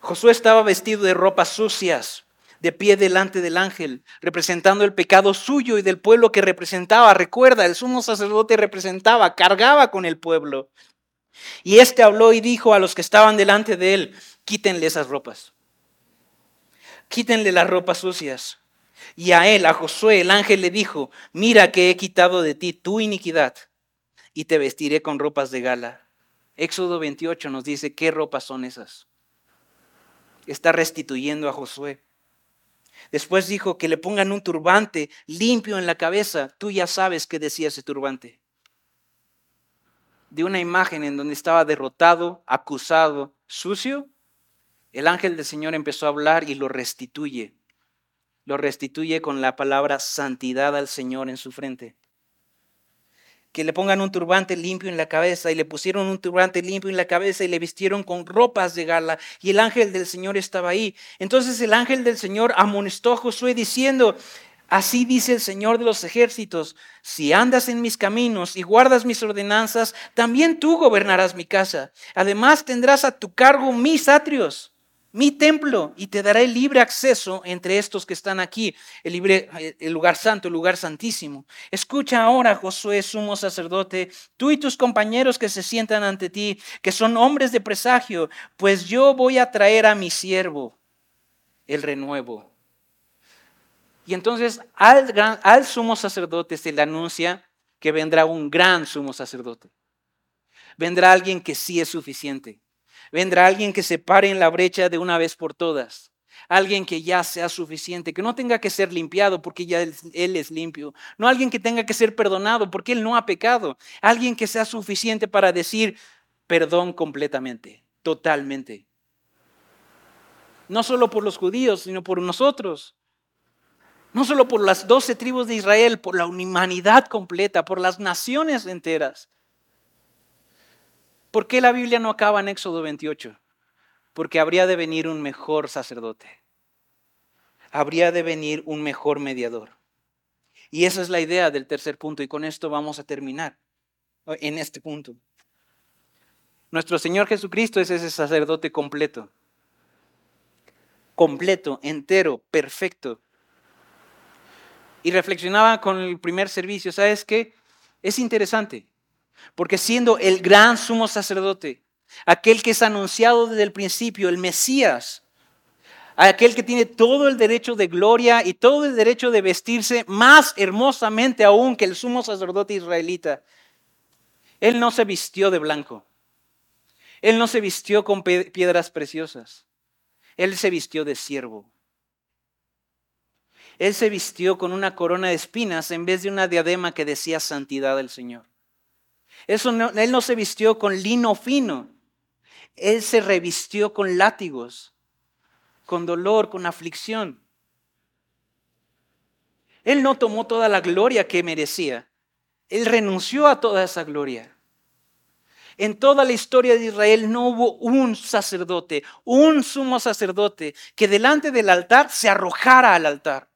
Josué estaba vestido de ropas sucias, de pie delante del ángel, representando el pecado suyo y del pueblo que representaba. Recuerda, el sumo sacerdote representaba, cargaba con el pueblo. Y éste habló y dijo a los que estaban delante de él, quítenle esas ropas. Quítenle las ropas sucias. Y a él, a Josué, el ángel le dijo, mira que he quitado de ti tu iniquidad y te vestiré con ropas de gala. Éxodo 28 nos dice qué ropas son esas está restituyendo a Josué. Después dijo que le pongan un turbante limpio en la cabeza. Tú ya sabes qué decía ese turbante. De una imagen en donde estaba derrotado, acusado, sucio, el ángel del Señor empezó a hablar y lo restituye. Lo restituye con la palabra santidad al Señor en su frente que le pongan un turbante limpio en la cabeza y le pusieron un turbante limpio en la cabeza y le vistieron con ropas de gala y el ángel del Señor estaba ahí. Entonces el ángel del Señor amonestó a Josué diciendo, Así dice el Señor de los ejércitos, si andas en mis caminos y guardas mis ordenanzas, también tú gobernarás mi casa. Además tendrás a tu cargo mis atrios mi templo y te daré libre acceso entre estos que están aquí, el, libre, el lugar santo, el lugar santísimo. Escucha ahora, Josué, sumo sacerdote, tú y tus compañeros que se sientan ante ti, que son hombres de presagio, pues yo voy a traer a mi siervo el renuevo. Y entonces al sumo sacerdote se le anuncia que vendrá un gran sumo sacerdote. Vendrá alguien que sí es suficiente Vendrá alguien que se pare en la brecha de una vez por todas. Alguien que ya sea suficiente, que no tenga que ser limpiado porque ya él, es limpio. No alguien que tenga que ser perdonado porque él no ha pecado. Alguien que sea suficiente para decir perdón completamente, totalmente. No solo por los judíos, sino por nosotros. No solo por las doce tribus de Israel, por la humanidad completa, por las naciones enteras. ¿Por qué la Biblia no acaba en Éxodo 28? Porque habría de venir un mejor sacerdote. Habría de venir un mejor mediador. Y esa es la idea del tercer punto y con esto vamos a terminar en este punto. Nuestro Señor Jesucristo es ese sacerdote completo. Completo, entero, perfecto. Y reflexionaba con el primer servicio, ¿sabes qué? Es interesante. Porque siendo el gran sumo sacerdote, aquel que es anunciado desde el principio, el Mesías, aquel que tiene todo el derecho de gloria y todo el derecho de vestirse más hermosamente aún que el sumo sacerdote israelita, él no se vistió de blanco. Él no se vistió con piedras preciosas. Él se vistió de siervo. Él se vistió con una corona de espinas en vez de una diadema que decía santidad del Señor él no se vistió con lino fino. Él se revistió con látigos, con dolor, con aflicción. Él no tomó toda la gloria que merecía. Él renunció a toda esa gloria. En toda la historia de Israel no hubo un sacerdote, un sumo sacerdote que delante del altar se arrojara al altar.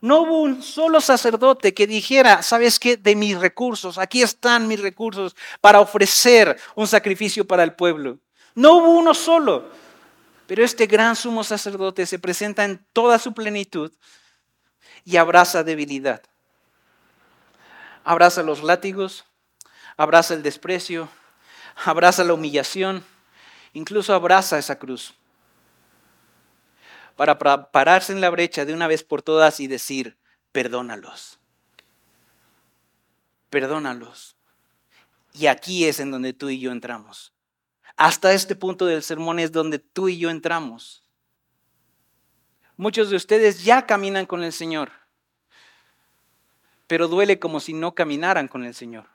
No hubo un solo sacerdote que dijera, ¿sabes qué? De mis recursos, aquí están mis recursos para ofrecer un sacrificio para el pueblo. No hubo uno solo. Pero este gran sumo sacerdote se presenta en toda su plenitud y abraza debilidad. Abraza los látigos, abraza el desprecio, abraza la humillación, incluso abraza esa cruz. Para pararse en la brecha de una vez por todas y decir, perdónalos. Perdónalos. Y aquí es en donde tú y yo entramos. Hasta este punto del sermón es donde tú y yo entramos. Muchos de ustedes ya caminan con el Señor, pero duele como si no caminaran con el Señor.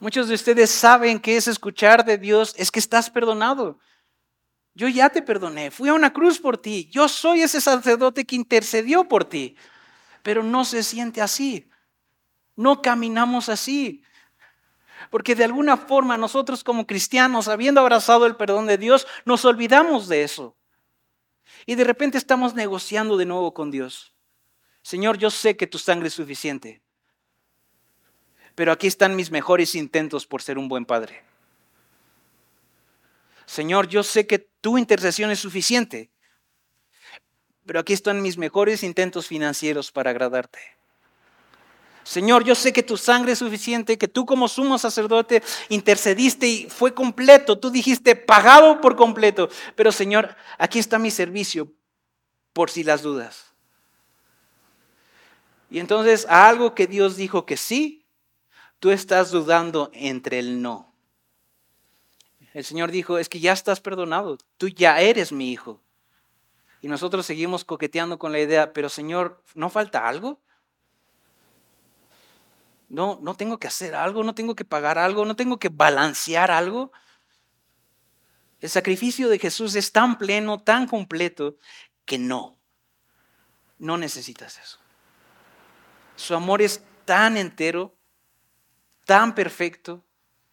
Muchos de ustedes saben que es escuchar de Dios, es que estás perdonado. Yo ya te perdoné, fui a una cruz por ti, yo soy ese sacerdote que intercedió por ti, pero no se siente así, no caminamos así. Porque de alguna forma nosotros como cristianos, habiendo abrazado el perdón de Dios, nos olvidamos de eso. Y de repente estamos negociando de nuevo con Dios. Señor, yo sé que tu sangre es suficiente pero aquí están mis mejores intentos por ser un buen padre. Señor, yo sé que tu intercesión es suficiente, pero aquí están mis mejores intentos financieros para agradarte. Señor, yo sé que tu sangre es suficiente, que tú como sumo sacerdote intercediste y fue completo. Tú dijiste pagado por completo. Pero Señor, aquí está mi servicio por si las dudas. Y entonces a algo que Dios dijo que sí, tú estás dudando entre el no. El Señor dijo, es que ya estás perdonado, tú ya eres mi hijo. Y nosotros seguimos coqueteando con la idea, pero Señor, ¿no falta algo? No, no tengo que hacer algo, no tengo que pagar algo, no tengo que balancear algo. El sacrificio de Jesús es tan pleno, tan completo, que no, no necesitas eso. Su amor es tan entero tan perfecto.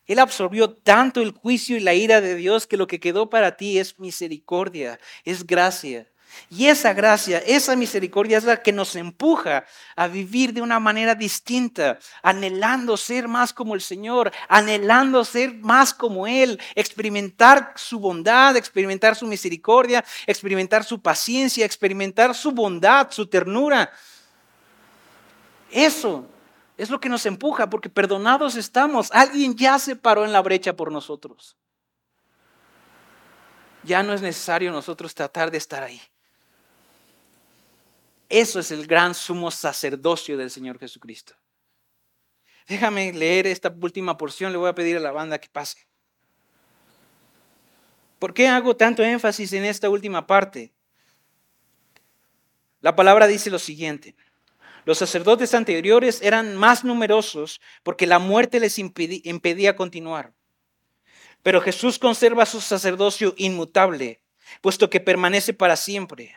Él absorbió tanto el juicio y la ira de Dios que lo que quedó para ti es misericordia, es gracia. Y esa gracia, esa misericordia es la que nos empuja a vivir de una manera distinta, anhelando ser más como el Señor, anhelando ser más como Él, experimentar su bondad, experimentar su misericordia, experimentar su paciencia, experimentar su bondad, su ternura. Eso es lo que nos empuja, porque perdonados estamos. Alguien ya se paró en la brecha por nosotros. Ya no es necesario nosotros tratar de estar ahí. Eso es el gran sumo sacerdocio del Señor Jesucristo. Déjame leer esta última porción, le voy a pedir a la banda que pase. ¿Por qué hago tanto énfasis en esta última parte? La palabra dice lo siguiente. Los sacerdotes anteriores eran más numerosos porque la muerte les impedía continuar. Pero Jesús conserva su sacerdocio inmutable, puesto que permanece para siempre.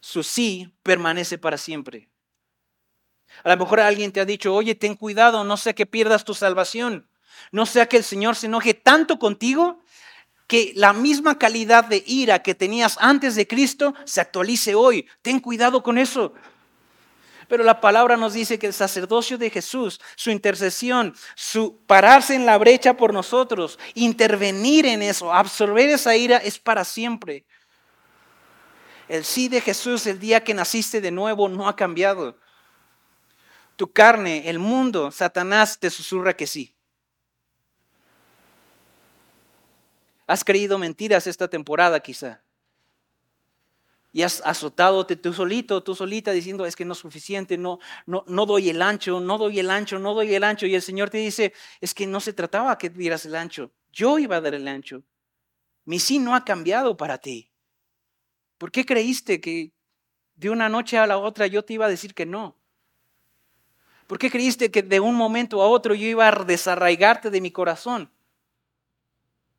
Su sí permanece para siempre. A lo mejor alguien te ha dicho, oye, ten cuidado, no sea que pierdas tu salvación, no sea que el Señor se enoje tanto contigo que la misma calidad de ira que tenías antes de Cristo se actualice hoy. Ten cuidado con eso. Pero la palabra nos dice que el sacerdocio de Jesús, su intercesión, su pararse en la brecha por nosotros, intervenir en eso, absorber esa ira es para siempre. El sí de Jesús el día que naciste de nuevo no ha cambiado. Tu carne, el mundo, Satanás te susurra que sí. Has creído mentiras esta temporada quizá. Y has azotado tú solito, tú solita, diciendo, es que no es suficiente, no, no, no doy el ancho, no doy el ancho, no doy el ancho. Y el Señor te dice, es que no se trataba que dieras el ancho, yo iba a dar el ancho. Mi sí no ha cambiado para ti. ¿Por qué creíste que de una noche a la otra yo te iba a decir que no? ¿Por qué creíste que de un momento a otro yo iba a desarraigarte de mi corazón?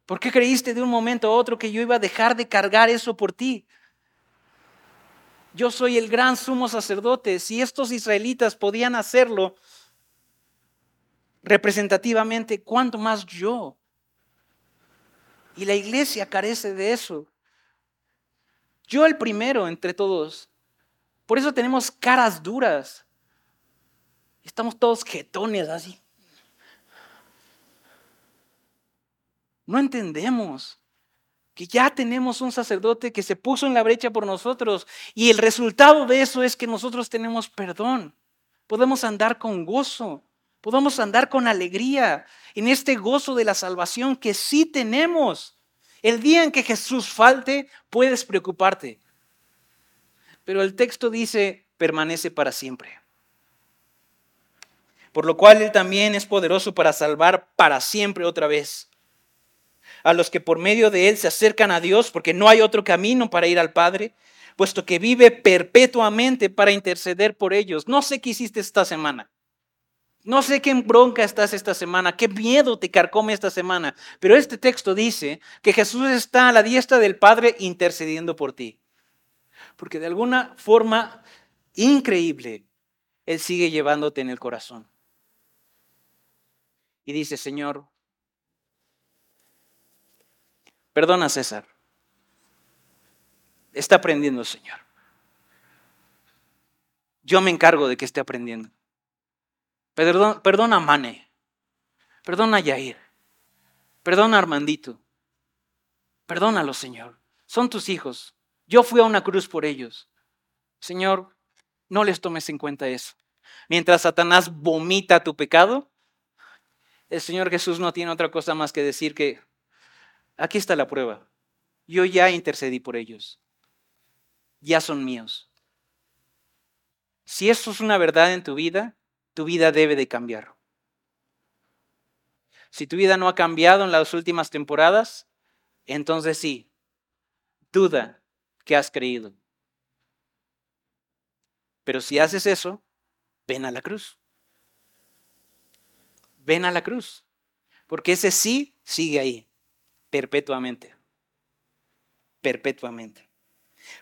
¿Por qué creíste de un momento a otro que yo iba a dejar de cargar eso por ti? Yo soy el gran sumo sacerdote. Si estos israelitas podían hacerlo, representativamente, ¿cuánto más yo? Y la iglesia carece de eso. Yo el primero entre todos. Por eso tenemos caras duras. Estamos todos jetones así. No entendemos que ya tenemos un sacerdote que se puso en la brecha por nosotros y el resultado de eso es que nosotros tenemos perdón. Podemos andar con gozo, podemos andar con alegría en este gozo de la salvación que sí tenemos. El día en que Jesús falte, puedes preocuparte. Pero el texto dice, permanece para siempre. Por lo cual Él también es poderoso para salvar para siempre otra vez a los que por medio de Él se acercan a Dios, porque no hay otro camino para ir al Padre, puesto que vive perpetuamente para interceder por ellos. No sé qué hiciste esta semana. No sé qué bronca estás esta semana, qué miedo te carcome esta semana, pero este texto dice que Jesús está a la diestra del Padre intercediendo por ti. Porque de alguna forma increíble, Él sigue llevándote en el corazón. Y dice, Señor, perdona César. Está aprendiendo, Señor. Yo me encargo de que esté aprendiendo. Perdona, perdona Mane. Perdona Yair. Perdona Armandito. Perdónalo, Señor. Son tus hijos. Yo fui a una cruz por ellos. Señor, no les tomes en cuenta eso. Mientras Satanás vomita tu pecado, el Señor Jesús no tiene otra cosa más que decir que aquí está la prueba. Yo ya intercedí por ellos. Ya son míos. Si eso es una verdad en tu vida, tu vida debe de cambiar. Si tu vida no ha cambiado en las últimas temporadas, entonces sí, duda que has creído. Pero si haces eso, ven a la cruz. Ven a la cruz. Porque ese sí sigue ahí, perpetuamente. Perpetuamente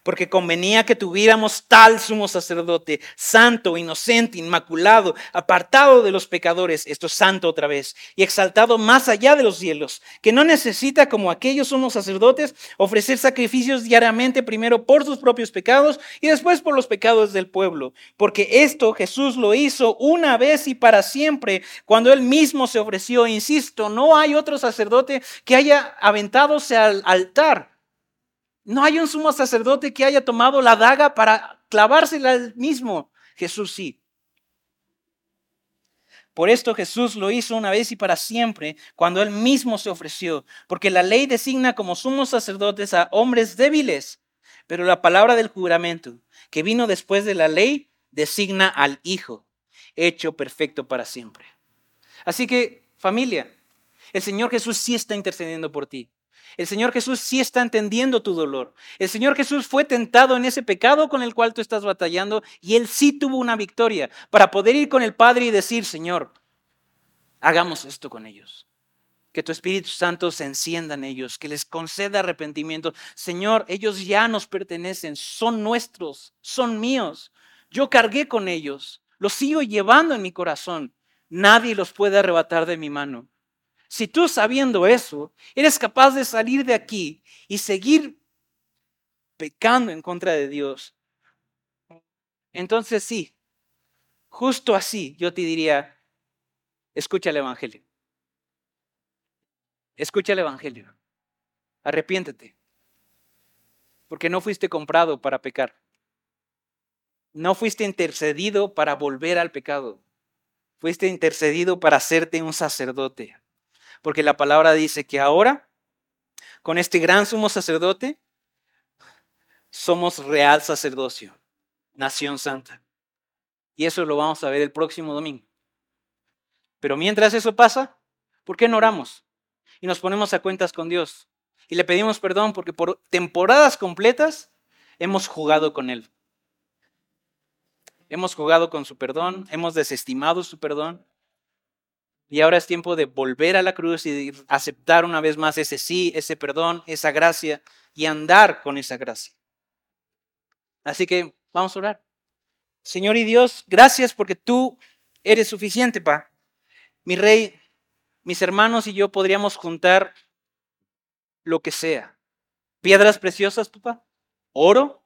porque convenía que tuviéramos tal sumo sacerdote, santo, inocente, inmaculado, apartado de los pecadores, esto es santo otra vez, y exaltado más allá de los cielos, que no necesita, como aquellos sumos sacerdotes, ofrecer sacrificios diariamente, primero por sus propios pecados y después por los pecados del pueblo, porque esto Jesús lo hizo una vez y para siempre, cuando él mismo se ofreció, insisto, no hay otro sacerdote que haya aventadose al altar no hay un sumo sacerdote que haya tomado la daga para clavársela al mismo. Jesús sí. Por esto Jesús lo hizo una vez y para siempre, cuando él mismo se ofreció, porque la ley designa como sumos sacerdotes a hombres débiles, pero la palabra del juramento, que vino después de la ley, designa al Hijo, hecho perfecto para siempre. Así que, familia, el Señor Jesús sí está intercediendo por ti. El Señor Jesús sí está entendiendo tu dolor. El Señor Jesús fue tentado en ese pecado con el cual tú estás batallando y Él sí tuvo una victoria para poder ir con el Padre y decir, Señor, hagamos esto con ellos. Que tu Espíritu Santo se encienda en ellos, que les conceda arrepentimiento. Señor, ellos ya nos pertenecen, son nuestros, son míos. Yo cargué con ellos, los sigo llevando en mi corazón. Nadie los puede arrebatar de mi mano. Si tú sabiendo eso, eres capaz de salir de aquí y seguir pecando en contra de Dios, entonces sí, justo así yo te diría, escucha el Evangelio. Escucha el Evangelio. Arrepiéntete. Porque no fuiste comprado para pecar. No fuiste intercedido para volver al pecado. Fuiste intercedido para hacerte un sacerdote porque la palabra dice que ahora, con este gran sumo sacerdote, somos real sacerdocio, nación santa. Y eso lo vamos a ver el próximo domingo. Pero mientras eso pasa, ¿por qué no oramos? Y nos ponemos a cuentas con Dios. Y le pedimos perdón porque por temporadas completas hemos jugado con Él. Hemos jugado con su perdón, hemos desestimado su perdón, y ahora es tiempo de volver a la cruz y aceptar una vez más ese sí, ese perdón, esa gracia y andar con esa gracia. Así que vamos a orar. Señor y Dios, gracias porque tú eres suficiente, Pa. Mi rey, mis hermanos y yo podríamos juntar lo que sea. Piedras preciosas, papá. Oro.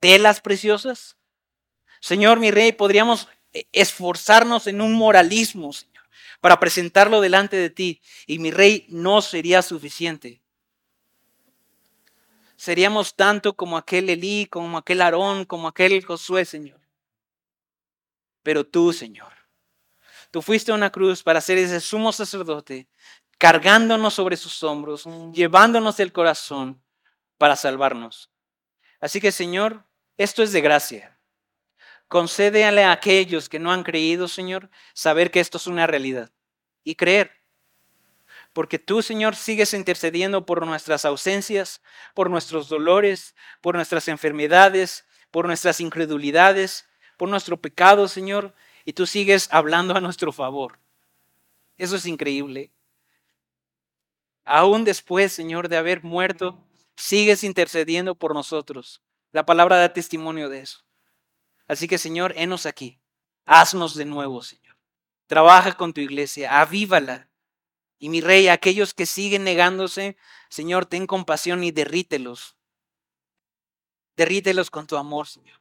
Telas preciosas. Señor, mi rey, podríamos esforzarnos en un moralismo, Señor, para presentarlo delante de ti. Y mi rey no sería suficiente. Seríamos tanto como aquel Elí, como aquel Aarón, como aquel Josué, Señor. Pero tú, Señor, tú fuiste a una cruz para ser ese sumo sacerdote, cargándonos sobre sus hombros, llevándonos el corazón para salvarnos. Así que, Señor, esto es de gracia. Concédele a aquellos que no han creído, Señor, saber que esto es una realidad y creer. Porque tú, Señor, sigues intercediendo por nuestras ausencias, por nuestros dolores, por nuestras enfermedades, por nuestras incredulidades, por nuestro pecado, Señor, y tú sigues hablando a nuestro favor. Eso es increíble. Aún después, Señor, de haber muerto, sigues intercediendo por nosotros. La palabra da testimonio de eso. Así que Señor, henos aquí. Haznos de nuevo, Señor. Trabaja con tu iglesia, avívala. Y mi rey, aquellos que siguen negándose, Señor, ten compasión y derrítelos. Derrítelos con tu amor, Señor.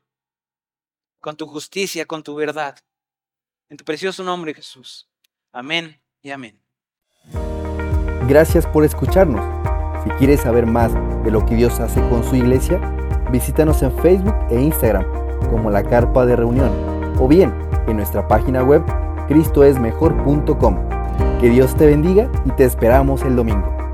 Con tu justicia, con tu verdad. En tu precioso nombre, Jesús. Amén y amén. Gracias por escucharnos. Si quieres saber más de lo que Dios hace con su iglesia, visítanos en Facebook e Instagram como la carpa de reunión, o bien en nuestra página web cristoesmejor.com. Que Dios te bendiga y te esperamos el domingo.